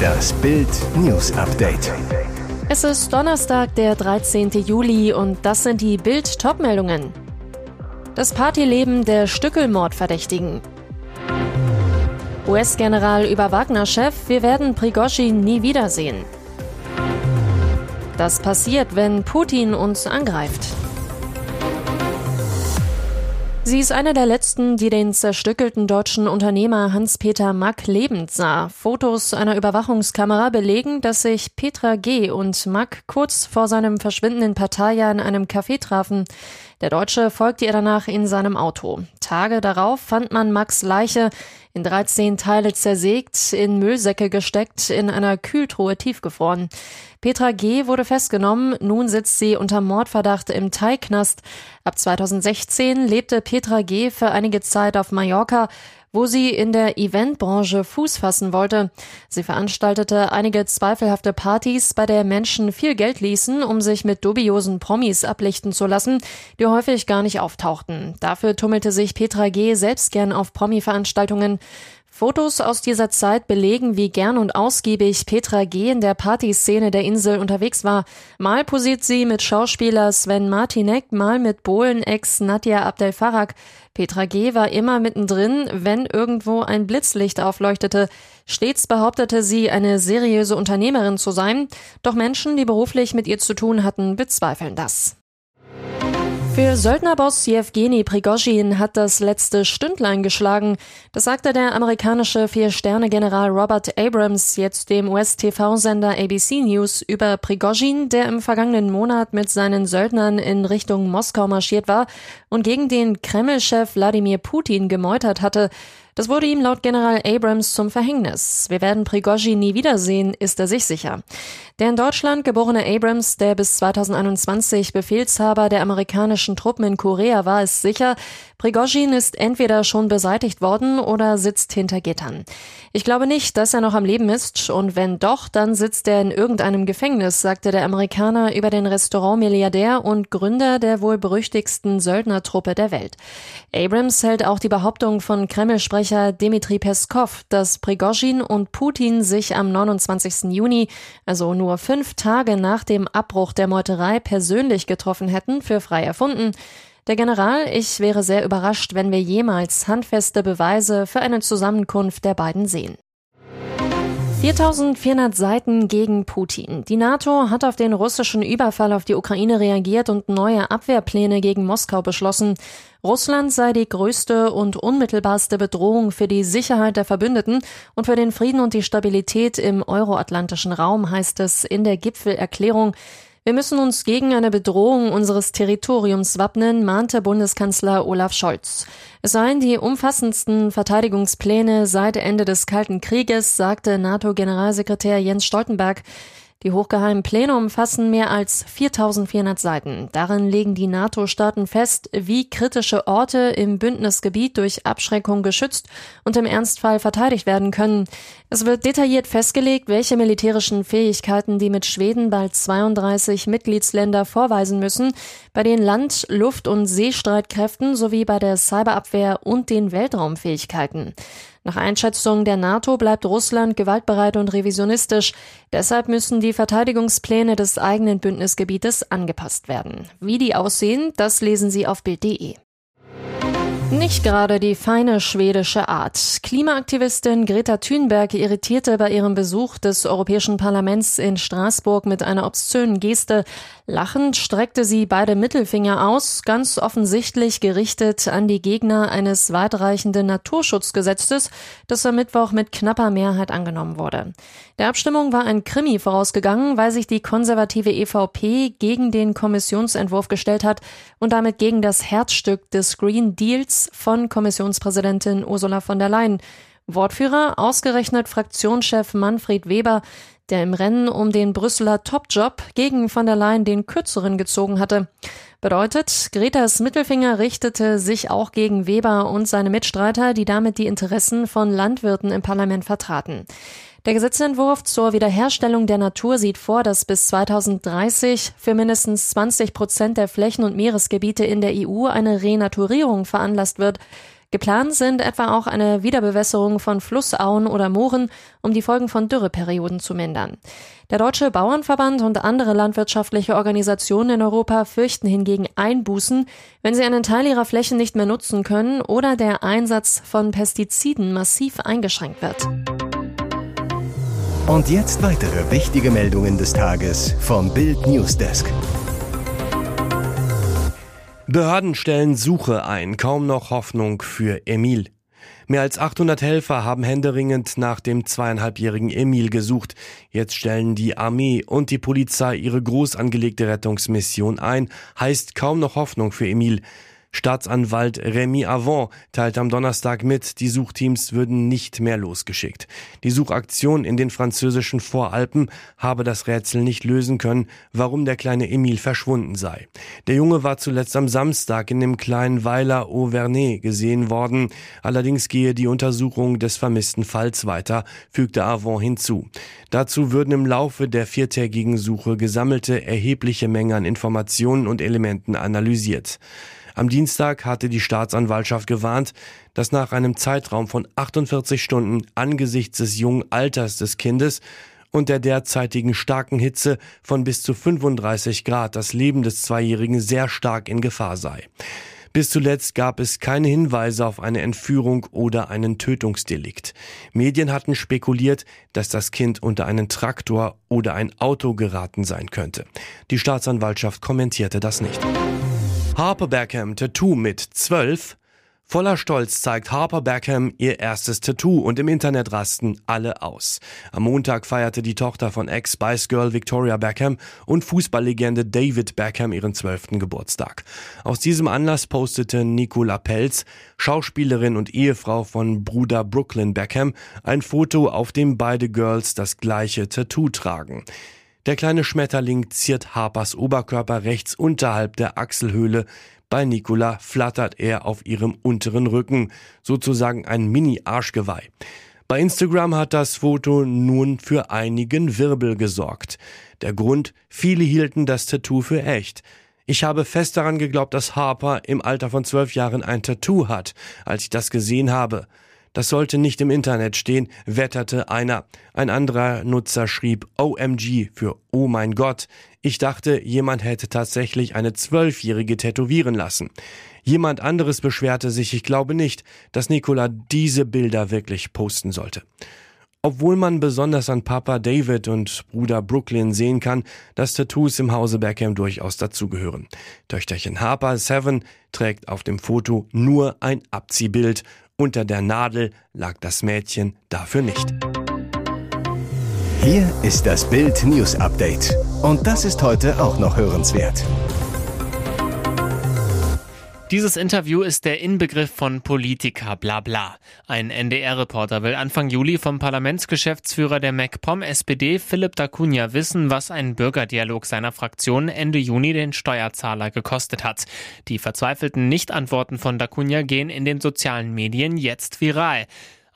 Das Bild News Update. Es ist Donnerstag, der 13. Juli und das sind die Bild Topmeldungen. Das Partyleben der Stückelmordverdächtigen. US-General über Wagner-Chef, wir werden Prigozhin nie wiedersehen. Das passiert, wenn Putin uns angreift. Sie ist eine der letzten, die den zerstückelten deutschen Unternehmer Hans-Peter Mack lebend sah. Fotos einer Überwachungskamera belegen, dass sich Petra G. und Mack kurz vor seinem Verschwinden in Pattaya in einem Café trafen. Der Deutsche folgte ihr danach in seinem Auto. Tage darauf fand man Max Leiche in 13 Teile zersägt, in Müllsäcke gesteckt, in einer Kühltruhe tiefgefroren. Petra G. wurde festgenommen, nun sitzt sie unter Mordverdacht im Thai-Knast. Ab 2016 lebte Petra G. für einige Zeit auf Mallorca, wo sie in der Eventbranche Fuß fassen wollte. Sie veranstaltete einige zweifelhafte Partys, bei der Menschen viel Geld ließen, um sich mit dubiosen Promis ablichten zu lassen, die häufig gar nicht auftauchten. Dafür tummelte sich Petra G. selbst gern auf Promi-Veranstaltungen. Fotos aus dieser Zeit belegen, wie gern und ausgiebig Petra G. in der Partyszene der Insel unterwegs war. Mal posiert sie mit Schauspieler Sven Martinek, mal mit Bohlen-Ex Nadja Abdel Farag. Petra G. war immer mittendrin, wenn irgendwo ein Blitzlicht aufleuchtete. Stets behauptete sie, eine seriöse Unternehmerin zu sein. Doch Menschen, die beruflich mit ihr zu tun hatten, bezweifeln das. Für Söldnerboss Jewgeni Prigozhin hat das letzte Stündlein geschlagen. Das sagte der amerikanische Vier-Sterne-General Robert Abrams jetzt dem US-TV-Sender ABC News über Prigozhin, der im vergangenen Monat mit seinen Söldnern in Richtung Moskau marschiert war und gegen den Kreml-Chef Wladimir Putin gemeutert hatte. Das wurde ihm laut General Abrams zum Verhängnis. Wir werden Prigozhin nie wiedersehen, ist er sich sicher. Der in Deutschland geborene Abrams, der bis 2021 Befehlshaber der amerikanischen Truppen in Korea war, ist sicher, Prigozhin ist entweder schon beseitigt worden oder sitzt hinter Gittern. Ich glaube nicht, dass er noch am Leben ist und wenn doch, dann sitzt er in irgendeinem Gefängnis, sagte der Amerikaner über den Restaurantmilliardär und Gründer der wohl berüchtigsten Söldnertruppe der Welt. Abrams hält auch die Behauptung von Kreml-Sprecher Dmitri Peskov, dass Prigozhin und Putin sich am 29. Juni, also nur fünf Tage nach dem Abbruch der Meuterei, persönlich getroffen hätten, für frei erfunden. Der General, ich wäre sehr überrascht, wenn wir jemals handfeste Beweise für eine Zusammenkunft der beiden sehen. 4400 Seiten gegen Putin. Die NATO hat auf den russischen Überfall auf die Ukraine reagiert und neue Abwehrpläne gegen Moskau beschlossen. Russland sei die größte und unmittelbarste Bedrohung für die Sicherheit der Verbündeten und für den Frieden und die Stabilität im euroatlantischen Raum, heißt es in der Gipfelerklärung. Wir müssen uns gegen eine Bedrohung unseres Territoriums wappnen, mahnte Bundeskanzler Olaf Scholz. Es seien die umfassendsten Verteidigungspläne seit Ende des Kalten Krieges, sagte NATO-Generalsekretär Jens Stoltenberg. Die hochgeheimen Pläne umfassen mehr als 4400 Seiten. Darin legen die NATO-Staaten fest, wie kritische Orte im Bündnisgebiet durch Abschreckung geschützt und im Ernstfall verteidigt werden können. Es wird detailliert festgelegt, welche militärischen Fähigkeiten die mit Schweden bald 32 Mitgliedsländer vorweisen müssen, bei den Land-, Luft- und Seestreitkräften sowie bei der Cyberabwehr und den Weltraumfähigkeiten. Nach Einschätzung der NATO bleibt Russland gewaltbereit und revisionistisch. Deshalb müssen die Verteidigungspläne des eigenen Bündnisgebietes angepasst werden. Wie die aussehen, das lesen Sie auf Bild.de. Nicht gerade die feine schwedische Art. Klimaaktivistin Greta Thunberg irritierte bei ihrem Besuch des Europäischen Parlaments in Straßburg mit einer obszönen Geste. Lachend streckte sie beide Mittelfinger aus, ganz offensichtlich gerichtet an die Gegner eines weitreichenden Naturschutzgesetzes, das am Mittwoch mit knapper Mehrheit angenommen wurde. Der Abstimmung war ein Krimi vorausgegangen, weil sich die konservative EVP gegen den Kommissionsentwurf gestellt hat und damit gegen das Herzstück des Green Deals von Kommissionspräsidentin Ursula von der Leyen. Wortführer ausgerechnet Fraktionschef Manfred Weber, der im Rennen um den Brüsseler Topjob gegen von der Leyen den kürzeren gezogen hatte. Bedeutet, Gretas Mittelfinger richtete sich auch gegen Weber und seine Mitstreiter, die damit die Interessen von Landwirten im Parlament vertraten. Der Gesetzentwurf zur Wiederherstellung der Natur sieht vor, dass bis 2030 für mindestens 20 Prozent der Flächen und Meeresgebiete in der EU eine Renaturierung veranlasst wird. Geplant sind etwa auch eine Wiederbewässerung von Flussauen oder Mooren, um die Folgen von Dürreperioden zu mindern. Der Deutsche Bauernverband und andere landwirtschaftliche Organisationen in Europa fürchten hingegen Einbußen, wenn sie einen Teil ihrer Flächen nicht mehr nutzen können oder der Einsatz von Pestiziden massiv eingeschränkt wird. Und jetzt weitere wichtige Meldungen des Tages vom Bild Newsdesk. Behörden stellen Suche ein, kaum noch Hoffnung für Emil. Mehr als 800 Helfer haben händeringend nach dem zweieinhalbjährigen Emil gesucht. Jetzt stellen die Armee und die Polizei ihre groß angelegte Rettungsmission ein. Heißt kaum noch Hoffnung für Emil. Staatsanwalt Remy Avant teilte am Donnerstag mit, die Suchteams würden nicht mehr losgeschickt. Die Suchaktion in den französischen Voralpen habe das Rätsel nicht lösen können, warum der kleine Emile verschwunden sei. Der Junge war zuletzt am Samstag in dem kleinen Weiler Auvernay gesehen worden. Allerdings gehe die Untersuchung des vermissten Falls weiter, fügte Avant hinzu. Dazu würden im Laufe der viertägigen Suche gesammelte erhebliche Mengen an Informationen und Elementen analysiert. Am Dienstag hatte die Staatsanwaltschaft gewarnt, dass nach einem Zeitraum von 48 Stunden angesichts des jungen Alters des Kindes und der derzeitigen starken Hitze von bis zu 35 Grad das Leben des Zweijährigen sehr stark in Gefahr sei. Bis zuletzt gab es keine Hinweise auf eine Entführung oder einen Tötungsdelikt. Medien hatten spekuliert, dass das Kind unter einen Traktor oder ein Auto geraten sein könnte. Die Staatsanwaltschaft kommentierte das nicht. Harper Beckham Tattoo mit 12. Voller Stolz zeigt Harper Beckham ihr erstes Tattoo und im Internet rasten alle aus. Am Montag feierte die Tochter von Ex-Spice Girl Victoria Beckham und Fußballlegende David Beckham ihren zwölften Geburtstag. Aus diesem Anlass postete Nicola Pelz, Schauspielerin und Ehefrau von Bruder Brooklyn Beckham, ein Foto, auf dem beide Girls das gleiche Tattoo tragen. Der kleine Schmetterling ziert Harpers Oberkörper rechts unterhalb der Achselhöhle. Bei Nicola flattert er auf ihrem unteren Rücken, sozusagen ein Mini-Arschgeweih. Bei Instagram hat das Foto nun für einigen Wirbel gesorgt. Der Grund, viele hielten das Tattoo für echt. Ich habe fest daran geglaubt, dass Harper im Alter von zwölf Jahren ein Tattoo hat, als ich das gesehen habe. Das sollte nicht im Internet stehen, wetterte einer. Ein anderer Nutzer schrieb OMG für Oh mein Gott. Ich dachte, jemand hätte tatsächlich eine Zwölfjährige tätowieren lassen. Jemand anderes beschwerte sich, ich glaube nicht, dass Nicola diese Bilder wirklich posten sollte. Obwohl man besonders an Papa David und Bruder Brooklyn sehen kann, dass Tattoos im Hause Beckham durchaus dazugehören. Töchterchen Harper Seven trägt auf dem Foto nur ein Abziehbild unter der Nadel lag das Mädchen dafür nicht. Hier ist das Bild News Update. Und das ist heute auch noch hörenswert. Dieses Interview ist der Inbegriff von Politiker bla Ein NDR-Reporter will Anfang Juli vom Parlamentsgeschäftsführer der MacPom SPD Philipp Dacunia wissen, was ein Bürgerdialog seiner Fraktion Ende Juni den Steuerzahler gekostet hat. Die verzweifelten Nichtantworten von Dacunia gehen in den sozialen Medien jetzt viral.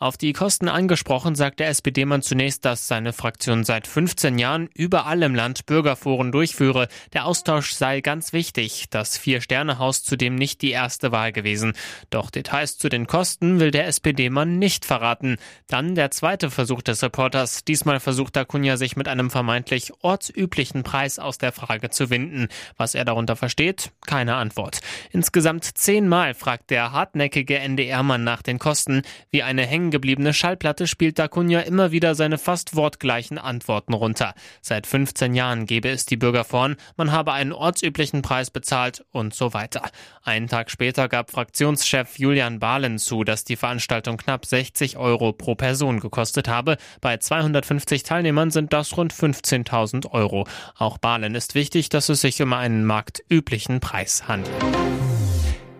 Auf die Kosten angesprochen, sagt der SPD-Mann zunächst, dass seine Fraktion seit 15 Jahren überall im Land Bürgerforen durchführe. Der Austausch sei ganz wichtig. Das Vier-Sterne-Haus zudem nicht die erste Wahl gewesen. Doch Details zu den Kosten will der SPD-Mann nicht verraten. Dann der zweite Versuch des Reporters. Diesmal versucht Dacunia sich mit einem vermeintlich ortsüblichen Preis aus der Frage zu winden. Was er darunter versteht? Keine Antwort. Insgesamt zehnmal fragt der hartnäckige NDR-Mann nach den Kosten, wie eine hängen gebliebene Schallplatte spielt Dacunia immer wieder seine fast wortgleichen Antworten runter. Seit 15 Jahren gebe es die Bürger vorn, man habe einen ortsüblichen Preis bezahlt und so weiter. Einen Tag später gab Fraktionschef Julian Bahlen zu, dass die Veranstaltung knapp 60 Euro pro Person gekostet habe. Bei 250 Teilnehmern sind das rund 15.000 Euro. Auch Bahlen ist wichtig, dass es sich um einen marktüblichen Preis handelt.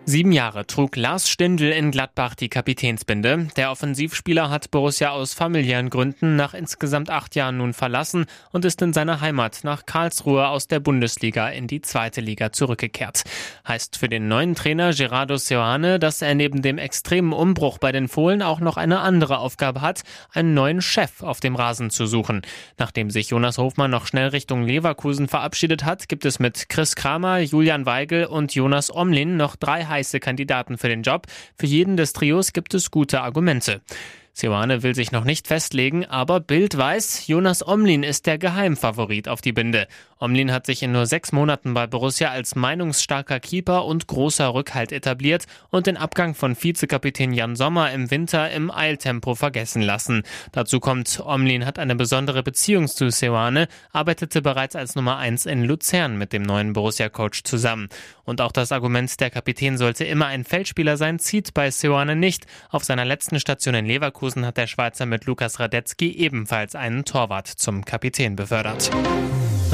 Sieben Jahre trug Lars Stindl in Gladbach die Kapitänsbinde. Der Offensivspieler hat Borussia aus familiären Gründen nach insgesamt acht Jahren nun verlassen und ist in seiner Heimat nach Karlsruhe aus der Bundesliga in die zweite Liga zurückgekehrt. Heißt für den neuen Trainer Gerardo Seoane, dass er neben dem extremen Umbruch bei den Fohlen auch noch eine andere Aufgabe hat, einen neuen Chef auf dem Rasen zu suchen. Nachdem sich Jonas Hofmann noch schnell Richtung Leverkusen verabschiedet hat, gibt es mit Chris Kramer, Julian Weigel und Jonas Omlin noch drei heiße Kandidaten für den Job. Für jeden des Trios gibt es gute Argumente. Seoane will sich noch nicht festlegen, aber Bild weiß, Jonas Omlin ist der Geheimfavorit auf die Binde. Omlin hat sich in nur sechs Monaten bei Borussia als meinungsstarker Keeper und großer Rückhalt etabliert und den Abgang von Vizekapitän Jan Sommer im Winter im Eiltempo vergessen lassen. Dazu kommt, Omlin hat eine besondere Beziehung zu Seoane, arbeitete bereits als Nummer eins in Luzern mit dem neuen Borussia-Coach zusammen. Und auch das Argument, der Kapitän sollte immer ein Feldspieler sein, zieht bei Seoane nicht. Auf seiner letzten Station in Leverkusen hat der Schweizer mit Lukas Radetzky ebenfalls einen Torwart zum Kapitän befördert.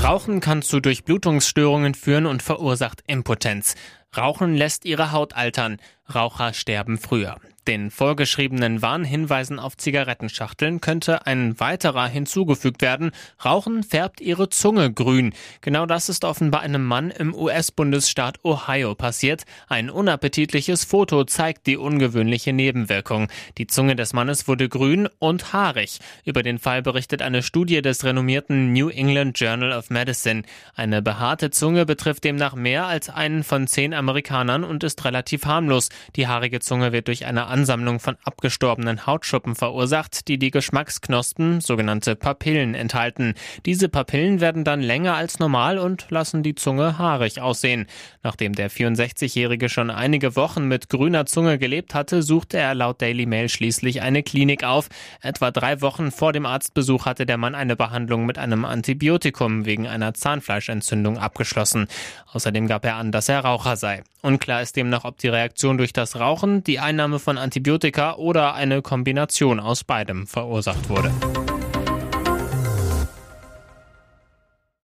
Rauchen kann zu Durchblutungsstörungen führen und verursacht Impotenz. Rauchen lässt ihre Haut altern. Raucher sterben früher. Den vorgeschriebenen Warnhinweisen auf Zigarettenschachteln könnte ein weiterer hinzugefügt werden. Rauchen färbt ihre Zunge grün. Genau das ist offenbar einem Mann im US-Bundesstaat Ohio passiert. Ein unappetitliches Foto zeigt die ungewöhnliche Nebenwirkung. Die Zunge des Mannes wurde grün und haarig. Über den Fall berichtet eine Studie des renommierten New England Journal of Medicine. Eine behaarte Zunge betrifft demnach mehr als einen von zehn Amerikanern und ist relativ harmlos. Die haarige Zunge wird durch eine Ansammlung von abgestorbenen Hautschuppen verursacht, die die Geschmacksknospen, sogenannte Papillen, enthalten. Diese Papillen werden dann länger als normal und lassen die Zunge haarig aussehen. Nachdem der 64-Jährige schon einige Wochen mit grüner Zunge gelebt hatte, suchte er laut Daily Mail schließlich eine Klinik auf. Etwa drei Wochen vor dem Arztbesuch hatte der Mann eine Behandlung mit einem Antibiotikum wegen einer Zahnfleischentzündung abgeschlossen. Außerdem gab er an, dass er Raucher sei. Unklar ist demnach, ob die Reaktion durch das Rauchen, die Einnahme von Antibiotika oder eine Kombination aus beidem verursacht wurde.